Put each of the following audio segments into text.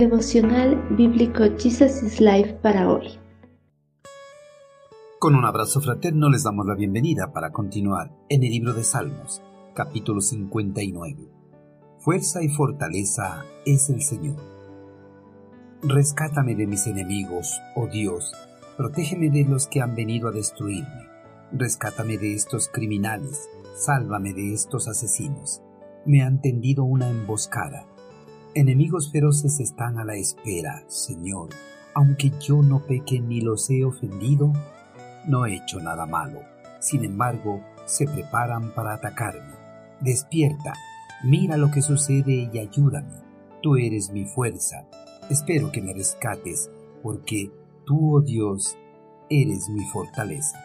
Devocional Bíblico Jesus is Life para hoy. Con un abrazo fraterno les damos la bienvenida para continuar en el libro de Salmos, capítulo 59. Fuerza y fortaleza es el Señor. Rescátame de mis enemigos, oh Dios, protégeme de los que han venido a destruirme. Rescátame de estos criminales, sálvame de estos asesinos. Me han tendido una emboscada Enemigos feroces están a la espera, Señor. Aunque yo no peque ni los he ofendido, no he hecho nada malo. Sin embargo, se preparan para atacarme. Despierta, mira lo que sucede y ayúdame. Tú eres mi fuerza. Espero que me rescates, porque tú, oh Dios, eres mi fortaleza.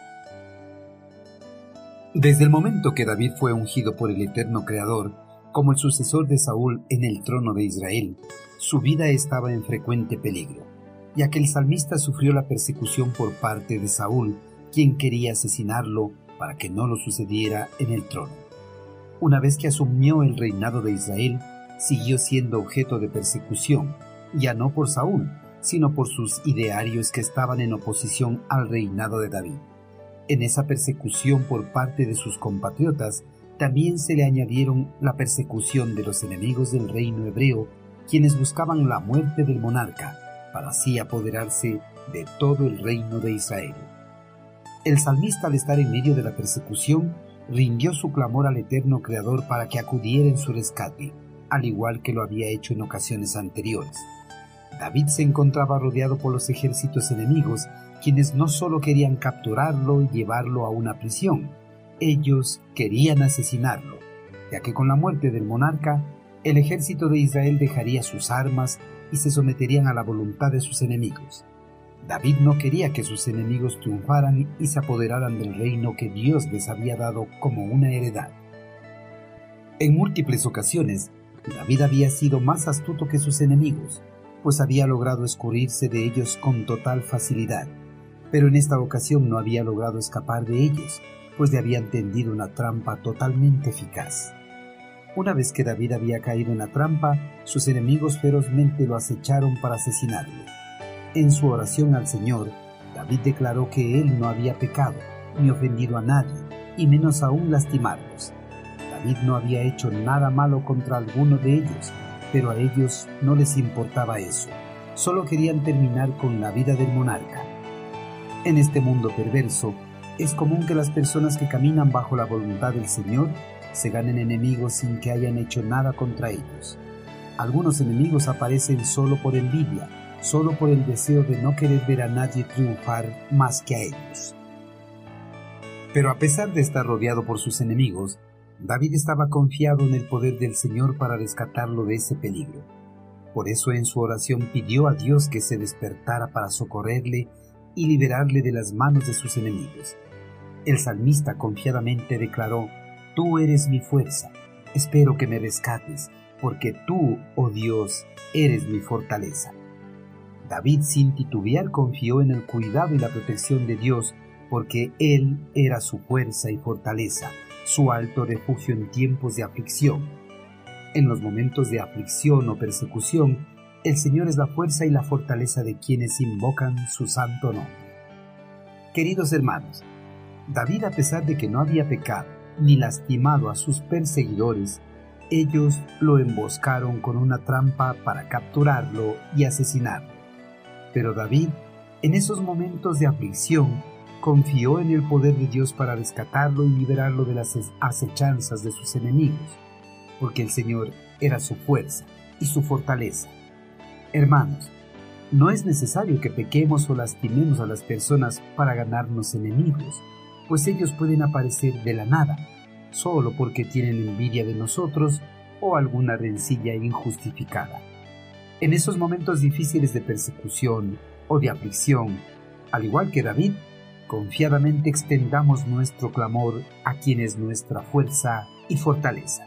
Desde el momento que David fue ungido por el eterno Creador, como el sucesor de Saúl en el trono de Israel, su vida estaba en frecuente peligro, ya que el salmista sufrió la persecución por parte de Saúl, quien quería asesinarlo para que no lo sucediera en el trono. Una vez que asumió el reinado de Israel, siguió siendo objeto de persecución, ya no por Saúl, sino por sus idearios que estaban en oposición al reinado de David. En esa persecución por parte de sus compatriotas, también se le añadieron la persecución de los enemigos del reino hebreo, quienes buscaban la muerte del monarca, para así apoderarse de todo el reino de Israel. El salmista al estar en medio de la persecución, rindió su clamor al eterno Creador para que acudiera en su rescate, al igual que lo había hecho en ocasiones anteriores. David se encontraba rodeado por los ejércitos enemigos, quienes no solo querían capturarlo y llevarlo a una prisión, ellos querían asesinarlo, ya que con la muerte del monarca, el ejército de Israel dejaría sus armas y se someterían a la voluntad de sus enemigos. David no quería que sus enemigos triunfaran y se apoderaran del reino que Dios les había dado como una heredad. En múltiples ocasiones, David había sido más astuto que sus enemigos, pues había logrado escurrirse de ellos con total facilidad, pero en esta ocasión no había logrado escapar de ellos, pues le habían tendido una trampa totalmente eficaz. Una vez que David había caído en la trampa, sus enemigos ferozmente lo acecharon para asesinarlo. En su oración al Señor, David declaró que él no había pecado, ni ofendido a nadie, y menos aún lastimarlos. David no había hecho nada malo contra alguno de ellos, pero a ellos no les importaba eso. Solo querían terminar con la vida del monarca. En este mundo perverso, es común que las personas que caminan bajo la voluntad del Señor se ganen enemigos sin que hayan hecho nada contra ellos. Algunos enemigos aparecen solo por envidia, solo por el deseo de no querer ver a nadie triunfar más que a ellos. Pero a pesar de estar rodeado por sus enemigos, David estaba confiado en el poder del Señor para rescatarlo de ese peligro. Por eso en su oración pidió a Dios que se despertara para socorrerle y liberarle de las manos de sus enemigos. El salmista confiadamente declaró, Tú eres mi fuerza, espero que me rescates, porque tú, oh Dios, eres mi fortaleza. David sin titubear confió en el cuidado y la protección de Dios, porque Él era su fuerza y fortaleza, su alto refugio en tiempos de aflicción. En los momentos de aflicción o persecución, el Señor es la fuerza y la fortaleza de quienes invocan su santo nombre. Queridos hermanos, David, a pesar de que no había pecado ni lastimado a sus perseguidores, ellos lo emboscaron con una trampa para capturarlo y asesinarlo. Pero David, en esos momentos de aflicción, confió en el poder de Dios para rescatarlo y liberarlo de las acechanzas de sus enemigos, porque el Señor era su fuerza y su fortaleza. Hermanos, no es necesario que pequemos o lastimemos a las personas para ganarnos enemigos pues ellos pueden aparecer de la nada, solo porque tienen envidia de nosotros o alguna rencilla injustificada. En esos momentos difíciles de persecución o de aflicción, al igual que David, confiadamente extendamos nuestro clamor a quien es nuestra fuerza y fortaleza.